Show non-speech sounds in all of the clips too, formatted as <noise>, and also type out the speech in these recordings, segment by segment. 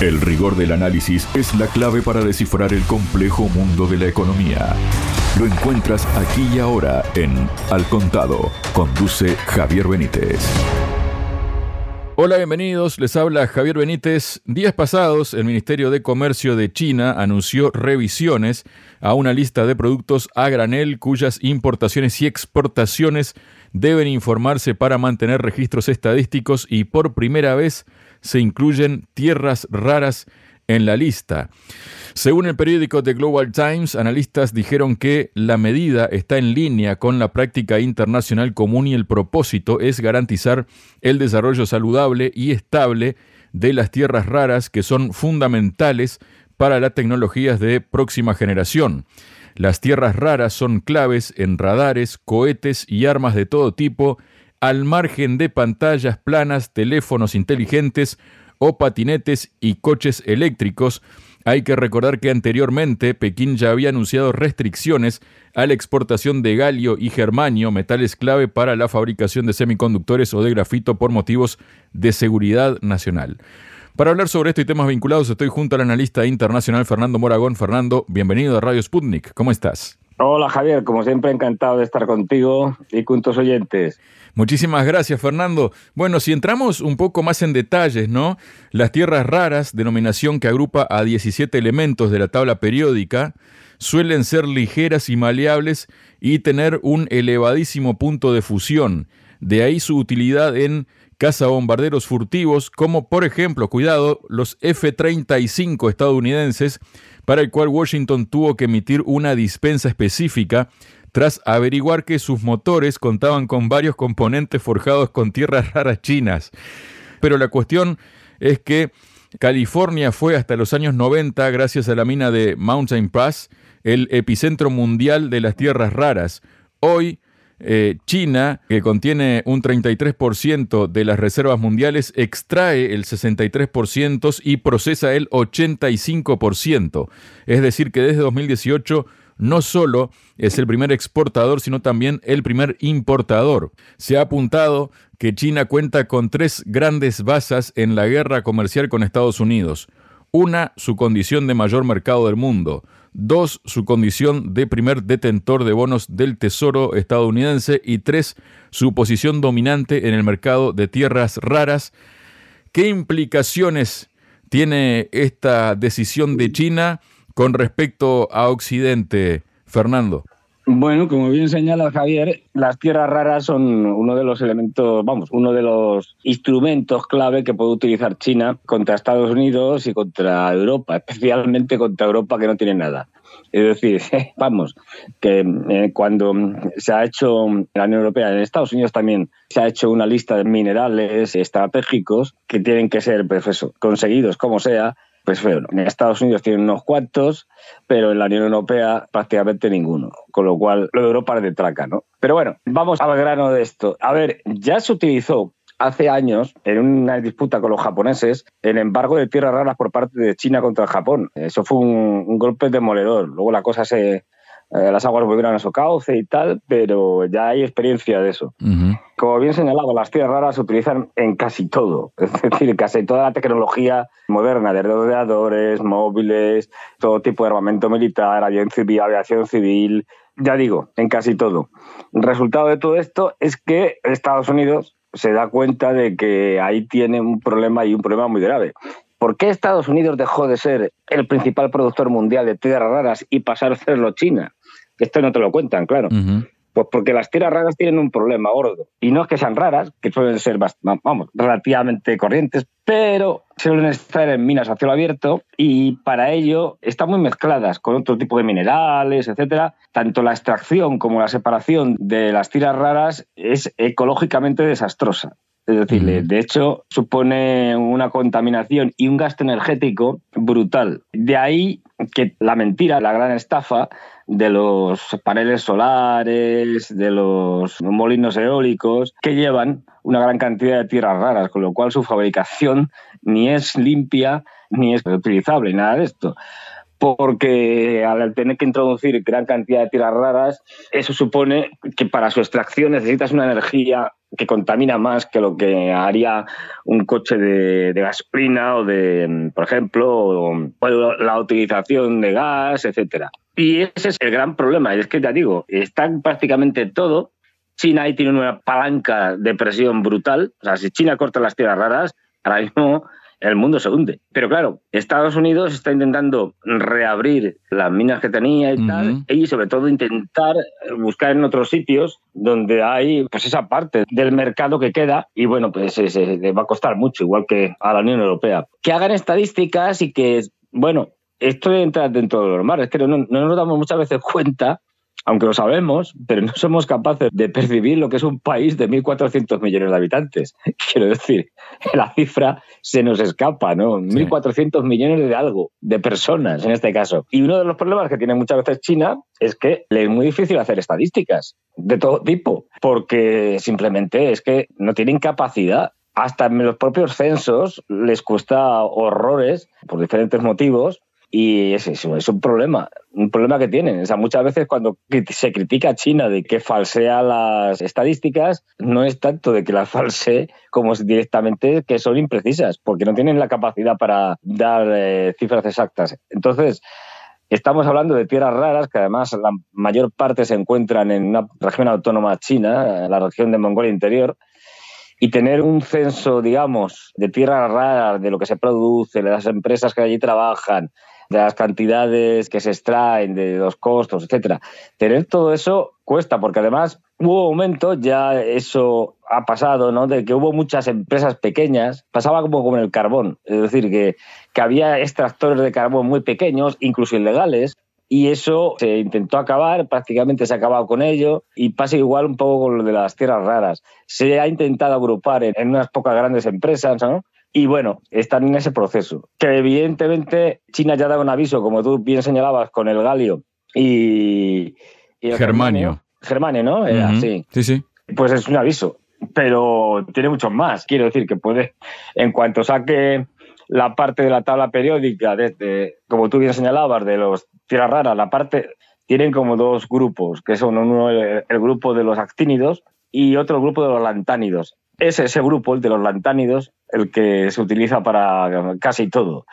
El rigor del análisis es la clave para descifrar el complejo mundo de la economía. Lo encuentras aquí y ahora en Al Contado. Conduce Javier Benítez. Hola, bienvenidos. Les habla Javier Benítez. Días pasados, el Ministerio de Comercio de China anunció revisiones a una lista de productos a granel cuyas importaciones y exportaciones deben informarse para mantener registros estadísticos y por primera vez se incluyen tierras raras en la lista. Según el periódico The Global Times, analistas dijeron que la medida está en línea con la práctica internacional común y el propósito es garantizar el desarrollo saludable y estable de las tierras raras que son fundamentales para las tecnologías de próxima generación. Las tierras raras son claves en radares, cohetes y armas de todo tipo, al margen de pantallas planas, teléfonos inteligentes o patinetes y coches eléctricos, hay que recordar que anteriormente Pekín ya había anunciado restricciones a la exportación de galio y germanio, metales clave para la fabricación de semiconductores o de grafito por motivos de seguridad nacional. Para hablar sobre esto y temas vinculados estoy junto al analista internacional Fernando Moragón. Fernando, bienvenido a Radio Sputnik. ¿Cómo estás? Hola Javier, como siempre encantado de estar contigo y con tus oyentes. Muchísimas gracias, Fernando. Bueno, si entramos un poco más en detalles, ¿no? Las tierras raras, denominación que agrupa a 17 elementos de la tabla periódica, suelen ser ligeras y maleables y tener un elevadísimo punto de fusión. De ahí su utilidad en cazabombarderos furtivos, como por ejemplo, cuidado, los F-35 estadounidenses, para el cual Washington tuvo que emitir una dispensa específica tras averiguar que sus motores contaban con varios componentes forjados con tierras <laughs> raras chinas. Pero la cuestión es que California fue hasta los años 90, gracias a la mina de Mountain Pass, el epicentro mundial de las tierras raras. Hoy, eh, China, que contiene un 33% de las reservas mundiales, extrae el 63% y procesa el 85%. Es decir, que desde 2018 no solo es el primer exportador, sino también el primer importador. Se ha apuntado que China cuenta con tres grandes basas en la guerra comercial con Estados Unidos. Una, su condición de mayor mercado del mundo. Dos, su condición de primer detentor de bonos del Tesoro estadounidense. Y tres, su posición dominante en el mercado de tierras raras. ¿Qué implicaciones tiene esta decisión de China? con respecto a Occidente, Fernando? Bueno, como bien señala Javier, las tierras raras son uno de los elementos, vamos, uno de los instrumentos clave que puede utilizar China contra Estados Unidos y contra Europa, especialmente contra Europa que no tiene nada. Es decir, <laughs> vamos, que eh, cuando se ha hecho la Unión Europea, en Estados Unidos también se ha hecho una lista de minerales estratégicos que tienen que ser pues conseguidos como sea pues bueno, en Estados Unidos tienen unos cuantos, pero en la Unión Europea prácticamente ninguno, con lo cual lo de Europa es de traca, ¿no? Pero bueno, vamos al grano de esto. A ver, ya se utilizó hace años, en una disputa con los japoneses, el embargo de tierras raras por parte de China contra Japón. Eso fue un, un golpe demoledor. Luego la cosa se, eh, las aguas volvieron a su cauce y tal, pero ya hay experiencia de eso. Como bien señalado, las tierras raras se utilizan en casi todo, <laughs> es decir, casi toda la tecnología moderna, de ordenadores, móviles, todo tipo de armamento militar, aviación civil, aviación civil, ya digo, en casi todo. El resultado de todo esto es que Estados Unidos se da cuenta de que ahí tiene un problema y un problema muy grave. ¿Por qué Estados Unidos dejó de ser el principal productor mundial de tierras raras y pasar a serlo China? Esto no te lo cuentan, claro. Pues porque las tierras raras tienen un problema gordo. Y no es que sean raras, que suelen ser vamos, relativamente corrientes, pero suelen estar en minas a cielo abierto y para ello están muy mezcladas con otro tipo de minerales, etcétera. Tanto la extracción como la separación de las tierras raras es ecológicamente desastrosa. Es decir, de hecho, supone una contaminación y un gasto energético brutal. De ahí que la mentira, la gran estafa de los paneles solares, de los molinos eólicos, que llevan una gran cantidad de tierras raras, con lo cual su fabricación ni es limpia ni es utilizable, nada de esto porque al tener que introducir gran cantidad de tierras raras, eso supone que para su extracción necesitas una energía que contamina más que lo que haría un coche de, gasolina o de, por ejemplo, o, la utilización de gas, etcétera. Y ese es el gran problema, y es que ya digo, está prácticamente todo. China ahí tiene una palanca de presión brutal. O sea, si China corta las tierras raras, ahora mismo el mundo se hunde. Pero claro, Estados Unidos está intentando reabrir las minas que tenía y tal, y sobre todo intentar buscar en otros sitios donde hay pues esa parte del mercado que queda y bueno, pues se, va a costar mucho, igual que a la Unión Europea. Que hagan estadísticas y que, bueno, esto entra dentro de lo normal, es que no, no nos damos muchas veces cuenta aunque lo sabemos, pero no somos capaces de percibir lo que es un país de 1.400 millones de habitantes. <laughs> Quiero decir, la cifra se nos escapa, ¿no? 1.400 millones de algo, de personas en este caso. Y uno de los problemas que tiene muchas veces China es que le es muy difícil hacer estadísticas de todo tipo, porque simplemente es que no tienen capacidad hasta en los propios censos les cuesta horrores por diferentes motivos y es, eso, es un problema, un problema que tienen. O sea, muchas veces cuando se critica a China de que falsea las estadísticas, no es tanto de que las falsee como directamente que son imprecisas, porque no tienen la capacidad para dar eh, cifras exactas. Entonces, Estamos hablando de tierras raras que además la mayor parte se encuentran en una región autónoma china, la región de Mongolia Interior, y tener un censo, digamos, de tierras raras, de lo que se produce, de las empresas que allí trabajan, de las cantidades que se extraen, de los costos, etcétera. Tener todo eso cuesta, porque además hubo momentos, ya eso ha pasado, ¿no? De que hubo muchas empresas pequeñas, pasaba como con el carbón, es decir, que, que había extractores de carbón muy pequeños, incluso ilegales, y eso se intentó acabar, prácticamente se ha acabado con ello y pasa igual un poco con lo de las tierras raras. Se ha intentado agrupar en, en unas pocas grandes empresas, ¿no? Y bueno, están en ese proceso. Que evidentemente China ya dado un aviso, como tú bien señalabas, con el galio y. y Germanio. Germanio, ¿no? Sí, sí. Pues es un aviso. Pero tiene muchos más. Quiero decir que puede, en cuanto saque la parte de la tabla periódica, desde, como tú bien señalabas, de los tierras raras, la parte. Tienen como dos grupos, que son uno el, el grupo de los actínidos y otro grupo de los lantánidos. Es ese grupo, el de los lantánidos, el que se utiliza para casi todo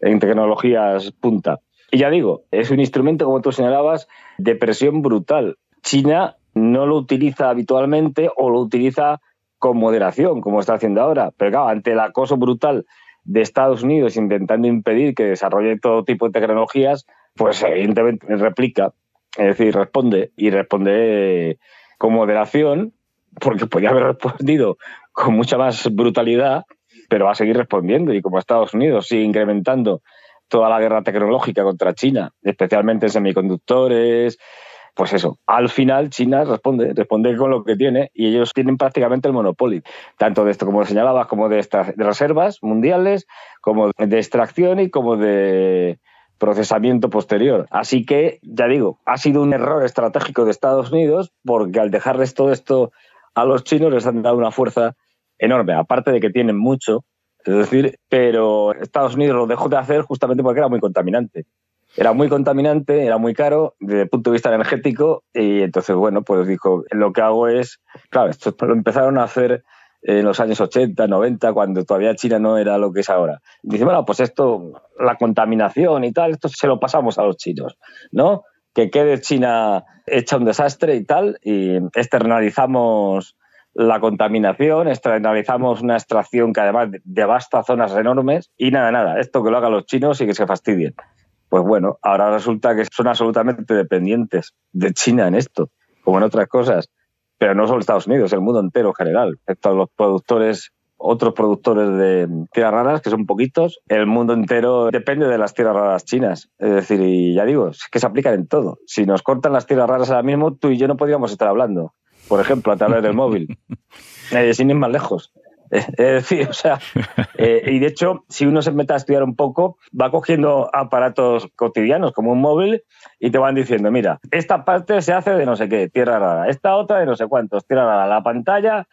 en tecnologías punta. Y ya digo, es un instrumento, como tú señalabas, de presión brutal. China no lo utiliza habitualmente o lo utiliza con moderación, como está haciendo ahora. Pero claro, ante el acoso brutal de Estados Unidos intentando impedir que desarrolle todo tipo de tecnologías, pues evidentemente replica, es decir, responde y responde con moderación, porque podía haber respondido con mucha más brutalidad pero va a seguir respondiendo y como Estados Unidos sigue incrementando toda la guerra tecnológica contra China, especialmente en semiconductores, pues eso, al final China responde, responde con lo que tiene y ellos tienen prácticamente el monopolio, tanto de esto como señalabas, como de, estas reservas mundiales, como de extracción y como de procesamiento posterior. Así que, ya digo, ha sido un error estratégico de Estados Unidos porque al dejarles todo esto a los chinos les han dado una fuerza enorme, aparte de que tienen mucho, es decir, pero Estados Unidos lo dejó de hacer justamente porque era muy contaminante. Era muy contaminante, era muy caro desde el punto de vista energético y entonces, bueno, pues dijo, lo que hago es, claro, esto lo empezaron a hacer en los años 80, 90, cuando todavía China no era lo que es ahora. dice, bueno, pues esto, la contaminación y tal, esto se lo pasamos a los chinos, ¿no? Que quede China hecha un desastre y tal, y externalizamos la contaminación, externalizamos una extracción que además devasta zonas enormes y nada, nada, esto que lo hagan los chinos y que se fastidien. Pues bueno, ahora resulta que son absolutamente dependientes de China en esto, como en otras cosas, pero no solo Estados Unidos, el mundo entero en general, excepto los productores otros productores de tierras raras, que son poquitos, el mundo entero depende de las tierras raras chinas. Es decir, y ya digo, es que se aplican en todo. Si nos cortan las tierras raras ahora mismo, tú y yo no podríamos estar hablando por ejemplo, a través del móvil, <laughs> eh, sin ir más lejos. Es decir, <laughs> o sea, eh, y de hecho, si uno se mete a estudiar un poco, va cogiendo aparatos cotidianos como un móvil y te van diciendo, mira, esta parte se hace de no sé qué, tierra rara, esta otra de no sé cuántos, tierra rara, la pantalla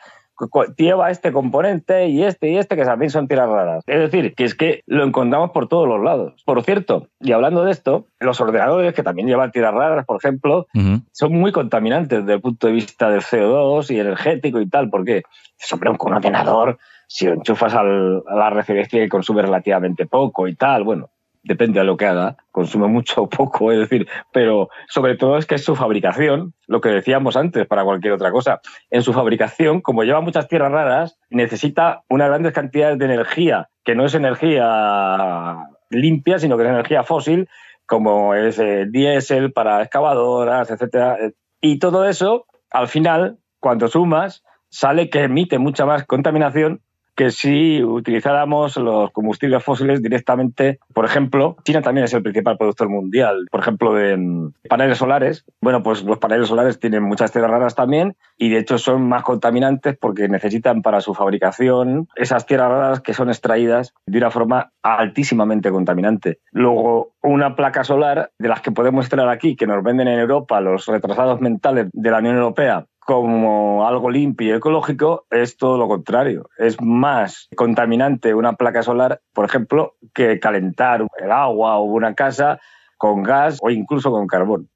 lleva este componente y este y este que también son tierras raras. Es decir, que es que lo encontramos por todos los lados. Por cierto, y hablando de esto, los ordenadores que también llevan tierras raras, por ejemplo, son muy contaminantes desde el punto de vista del CO2 y energético y tal, porque, hombre, un ordenador, si lo enchufas a la referencia y consume relativamente poco y tal, bueno, depende de lo que haga, consume mucho o poco, es decir, pero sobre todo es que es su fabricación, lo que decíamos antes para cualquier otra cosa. En su fabricación, como lleva muchas tierras raras, necesita unas grandes cantidades de energía, que no es energía limpia, sino que es energía fósil, como es eh, diésel para excavadoras, etcétera. Y todo eso, al final, cuando sumas, sale que emite mucha más contaminación que si utilizáramos los combustibles fósiles directamente, por ejemplo, China también es el principal productor mundial, por ejemplo, de paneles solares. Bueno, pues los paneles solares tienen muchas tierras raras también y de hecho son más contaminantes porque necesitan para su fabricación esas tierras raras que son extraídas de una forma altísimamente contaminante. Luego, una placa solar de las que podemos extraer aquí, que nos venden en Europa los retrasados mentales de la Unión Europea, como algo limpio y ecológico, es todo lo contrario. Es más contaminante una placa solar, por ejemplo, que calentar el agua o una casa con gas o incluso con carbón.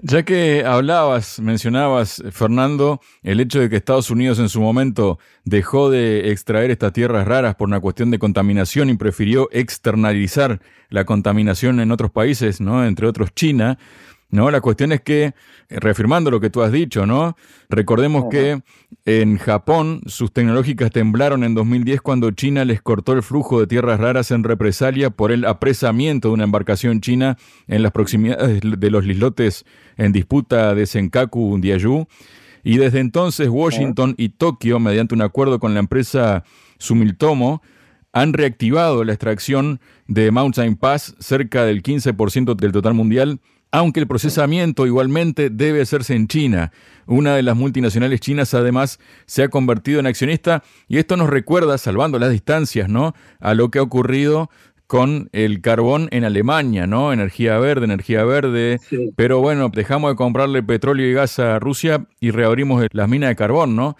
Ya que hablabas, mencionabas, Fernando, el hecho de que Estados Unidos en su momento dejó de extraer estas tierras raras por una cuestión de contaminación y prefirió externalizar la contaminación en otros países, ¿no? entre otros China, ¿no? La cuestión es que, eh, reafirmando lo que tú has dicho, ¿no? Recordemos que en Japón sus tecnológicas temblaron en 2010 cuando China les cortó el flujo de tierras raras en represalia por el apresamiento de una embarcación china en las proximidades de los islotes en disputa de Senkaku, Diayu. Y desde entonces Washington y Tokio, mediante un acuerdo con la empresa Sumitomo, han reactivado la extracción de Mountain Pass, cerca del 15% del total mundial, aunque el procesamiento igualmente debe hacerse en China. Una de las multinacionales chinas además se ha convertido en accionista y esto nos recuerda, salvando las distancias, ¿no? a lo que ha ocurrido con el carbón en Alemania, ¿no? Energía verde, energía verde. Pero bueno, dejamos de comprarle petróleo y gas a Rusia y reabrimos las minas de carbón, ¿no?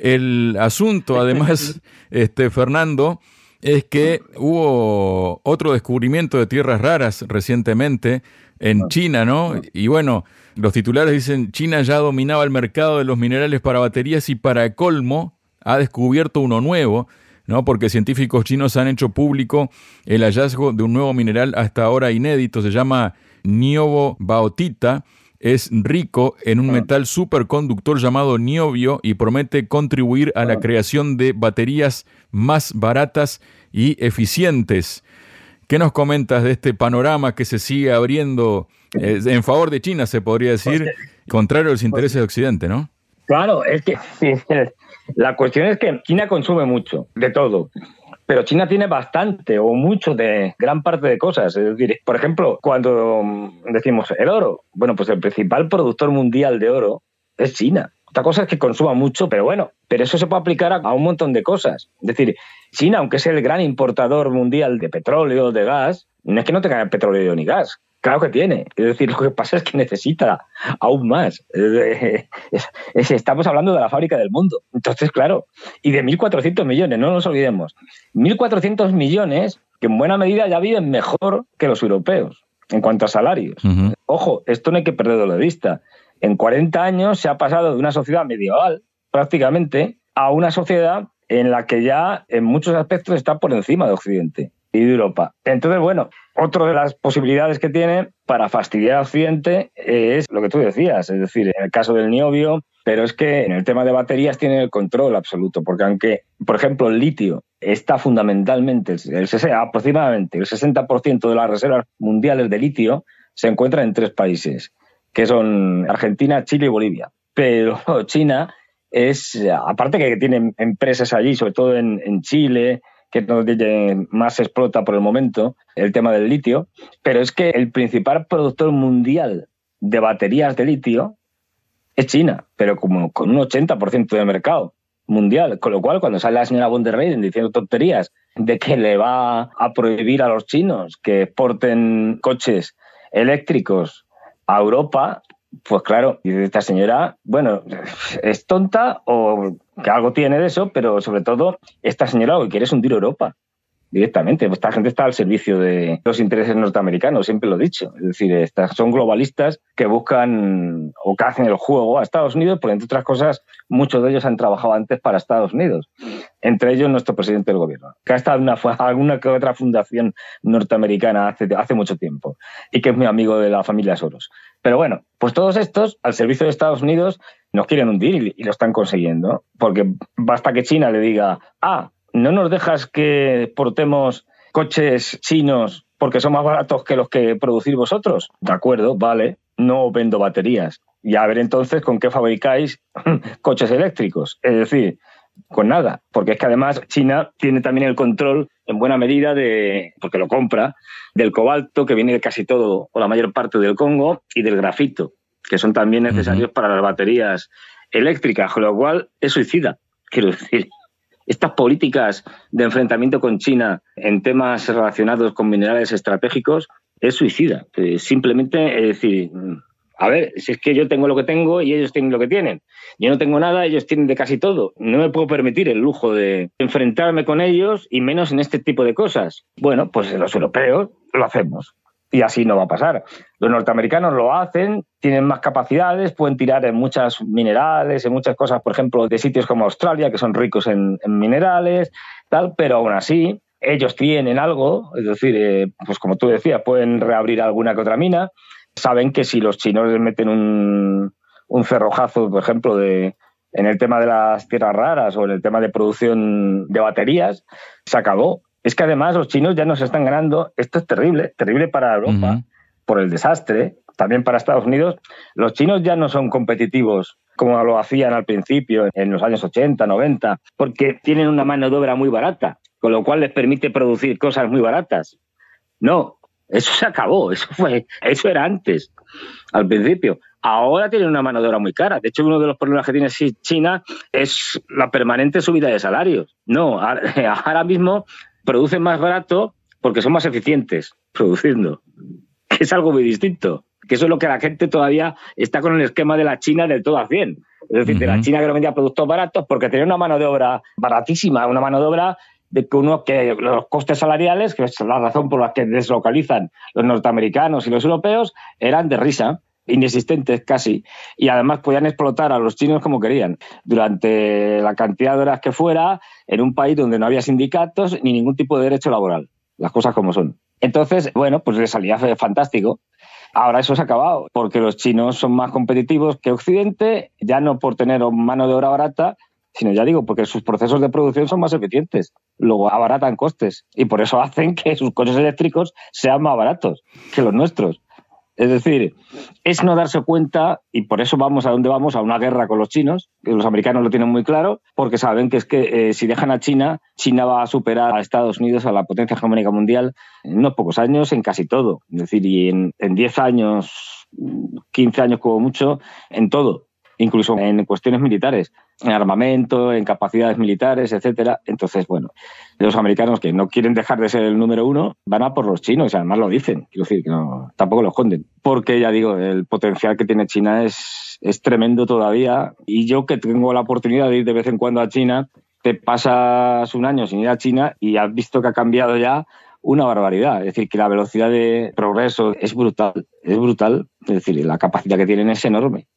El asunto, además, <laughs> este, Fernando, es que hubo otro descubrimiento de tierras raras recientemente en China, ¿no? Y bueno, los titulares dicen, China ya dominaba el mercado de los minerales para baterías y para colmo ha descubierto uno nuevo, ¿no? Porque científicos chinos han hecho público el hallazgo de un nuevo mineral hasta ahora inédito, se llama niobo baotita, es rico en un metal superconductor llamado niobio y promete contribuir a la creación de baterías más baratas y eficientes. ¿Qué nos comentas de este panorama que se sigue abriendo eh, en favor de China, se podría decir, contrario a los intereses de Occidente, ¿no? Claro, es que <laughs> la cuestión es que China consume mucho, de todo. Pero China tiene bastante o mucho de gran parte de cosas. Es decir, por ejemplo, cuando decimos el oro, bueno, pues el principal productor mundial de oro es China. Otra cosa es que consuma mucho, pero bueno, pero eso se puede aplicar a, un montón de cosas. Es decir, China, aunque es el gran importador mundial de petróleo, de gas, no es que no tenga petróleo ni gas. Claro que tiene. Es decir, <laughs> lo que pasa es que necesita aún más. <laughs> estamos hablando de la fábrica del mundo. Entonces, claro, y de 1.400 millones, no nos olvidemos. 1.400 millones que en buena medida ya viven mejor que los europeos en cuanto a salarios. Ojo, esto no hay que perderlo de vista en 40 años se ha pasado de una sociedad medieval, prácticamente, a una sociedad en la que ya en muchos aspectos está por encima de Occidente y de Europa. Entonces, bueno, otra de las posibilidades que tiene para fastidiar a Occidente es lo que tú decías, es decir, en el caso del niobio, pero es que en el tema de baterías tiene el control absoluto, porque aunque, por ejemplo, el litio está fundamentalmente, el, aproximadamente el 60% de las reservas mundiales de litio se encuentran en tres países, que son Argentina, Chile y Bolivia. Pero <laughs> China es, aparte que tiene empresas allí, sobre todo en, Chile, que es donde más explota por el momento el tema del litio, pero es que el principal productor mundial de baterías de litio es China, pero como con un 80% del mercado mundial. Con lo cual, cuando sale la señora von der Leyen diciendo tonterías de que le va a prohibir a los chinos que exporten coches eléctricos a Europa, Pues claro, y esta señora, bueno, es tonta o que algo tiene de eso, pero sobre todo, esta señora lo que quiere es hundir Europa directamente. Esta gente está al servicio de los intereses norteamericanos, siempre lo he dicho. Es decir, son globalistas que buscan o que hacen el juego a Estados Unidos, porque entre otras cosas, muchos de ellos han trabajado antes para Estados Unidos. Entre ellos, nuestro presidente del gobierno, que ha estado en una, <laughs> alguna que otra fundación norteamericana hace, hace mucho tiempo y que es muy amigo de la familia Soros. Pero bueno, pues todos estos, al servicio de Estados Unidos, nos quieren hundir y, lo están consiguiendo. Porque basta que China le diga, ah, ¿no nos dejas que portemos coches chinos porque son más baratos que los que producís vosotros? De acuerdo, vale, no vendo baterías. Y a ver entonces con qué fabricáis <laughs> coches eléctricos. Es decir, con nada, porque es que además China tiene también el control en buena medida de, porque lo compra, del cobalto que viene de casi todo o la mayor parte del Congo y del grafito, que son también necesarios para las baterías eléctricas, con lo cual es suicida, <laughs> quiero decir estas políticas de enfrentamiento con China en temas relacionados con minerales estratégicos es suicida. Eh, simplemente es decir, a ver, si es que yo tengo lo que tengo y ellos tienen lo que tienen. Yo no tengo nada, ellos tienen de casi todo. No me puedo permitir el lujo de enfrentarme con ellos y menos en este tipo de cosas. Bueno, pues los europeos lo hacemos y así no va a pasar. Los norteamericanos lo hacen, tienen más capacidades, pueden tirar en muchas minerales, en muchas cosas, por ejemplo, de sitios como Australia, que son ricos en, minerales, tal, pero aún así ellos tienen algo, es decir, eh, pues como tú decías, pueden reabrir alguna que otra mina, saben que si los chinos les meten un, un cerrojazo, por ejemplo, de, en el tema de las tierras raras o en el tema de producción de baterías, se acabó es que además los chinos ya nos están ganando. Esto es terrible, terrible para Europa por el desastre, también para Estados Unidos. Los chinos ya no son competitivos como lo hacían al principio, en los años 80, 90, porque tienen una mano de obra muy barata, con lo cual les permite producir cosas muy baratas. No, eso se acabó, eso fue, eso era antes, al principio. Ahora tienen una mano de obra muy cara. De hecho, uno de los problemas que tiene China es la permanente subida de salarios. No, <laughs> ahora mismo producen más barato porque son más eficientes <laughs> produciendo, que es algo muy distinto. Que eso es lo que la gente todavía está con el esquema de la China del todo a 100. Es decir, de la China que no vendía productos baratos porque tenía una mano de obra baratísima, una mano de obra de que uno que los costes salariales, que es la razón por la que deslocalizan los norteamericanos y los europeos, eran de risa inexistentes casi, y además podían explotar a los chinos como querían, durante la cantidad de horas que fuera, en un país donde no había sindicatos ni ningún tipo de derecho laboral, las cosas como son. Entonces, bueno, pues le salía fantástico. Ahora eso se ha acabado, porque los chinos son más competitivos que Occidente, ya no por tener mano de obra barata, sino ya digo, porque sus procesos de producción son más eficientes, luego abaratan costes y por eso hacen que sus coches eléctricos sean más baratos que los nuestros. Es decir, es no darse cuenta, y por eso vamos a donde vamos, a una guerra con los chinos, que los americanos lo tienen muy claro, porque saben que es que eh, si dejan a China, China va a superar a Estados Unidos, a la potencia hegemónica mundial, en unos pocos años, en casi todo. Es decir, y en, en 10 años, 15 años como mucho, en todo incluso en cuestiones militares, en armamento, en capacidades militares, etcétera. Entonces, bueno, los americanos que no quieren dejar de ser el número uno van a por los chinos, y además lo dicen, quiero decir, que no, tampoco lo esconden. Porque ya digo, el potencial que tiene China es, es tremendo todavía. Y yo que tengo la oportunidad de ir de vez en cuando a China, te pasas un año sin ir a China y has visto que ha cambiado ya una barbaridad. Es decir, que la velocidad de progreso es brutal, es brutal. Es decir, la capacidad que tienen es enorme.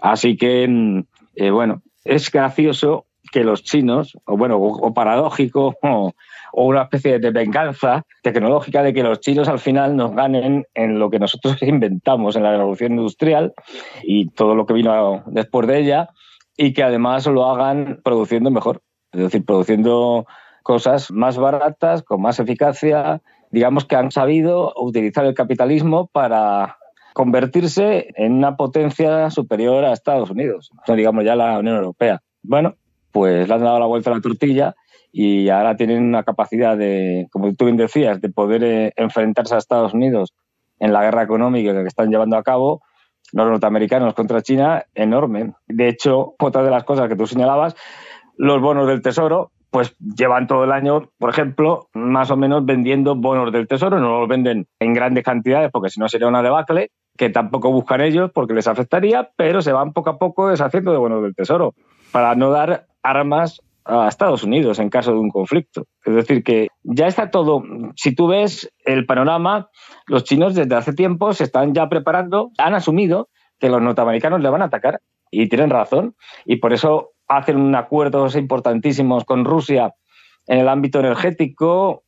Así que, mm, eh, bueno, es gracioso que los chinos, o bueno, o, paradójico, <laughs> o, una especie de venganza tecnológica de que los chinos al final nos ganen en lo que nosotros <laughs> inventamos en la revolución industrial y todo lo que vino después de ella, y que además lo hagan produciendo mejor, es decir, produciendo cosas más baratas, con más eficacia, digamos que han sabido utilizar el capitalismo para convertirse en una potencia superior a Estados Unidos, no digamos ya la Unión Europea. Bueno, pues le han dado la vuelta a la tortilla y ahora tienen una capacidad de, como tú bien decías, de poder eh, enfrentarse a Estados Unidos en la guerra económica que están llevando a cabo los norteamericanos contra China enorme. De hecho, otra de las cosas que tú señalabas, los bonos del Tesoro, pues llevan todo el año, por ejemplo, más o menos vendiendo bonos del Tesoro, no los venden en grandes cantidades porque si no sería una debacle, que tampoco buscan ellos porque les afectaría, pero se van poco a poco deshaciendo de buenos del tesoro para no dar armas a Estados Unidos en caso de un conflicto. Es decir, que ya está todo, si tú ves el panorama, los chinos desde hace tiempo se están ya preparando, han asumido que los norteamericanos le van a atacar y tienen razón y por eso hacen acuerdos importantísimos con Rusia en el ámbito energético,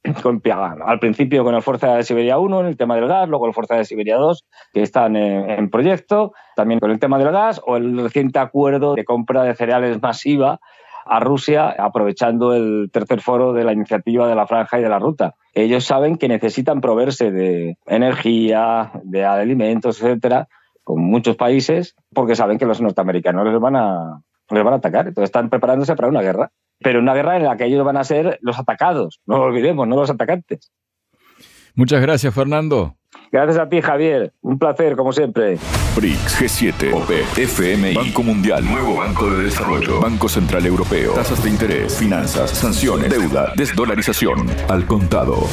al principio con el Fuerza de Siberia 1 en el tema del gas, luego el Fuerza de Siberia 2 que están en, proyecto, también con el tema del gas o el reciente acuerdo de compra de cereales masiva a Rusia aprovechando el tercer foro de la iniciativa de la franja y de la ruta. Ellos saben que necesitan proveerse de energía, de alimentos, etcétera, con muchos países, porque saben que los norteamericanos les van les van a atacar. Entonces están preparándose para una guerra. Pero una guerra en la que ellos van a ser los atacados. No lo olvidemos, no los atacantes. Muchas gracias, Fernando. Gracias a ti, Javier. Un placer, como siempre. BRICS, G7, OPE, FMI, Banco Mundial, Nuevo Banco de Desarrollo, Banco Central Europeo, tasas de interés, finanzas, sanciones, deuda, desdolarización, al contado.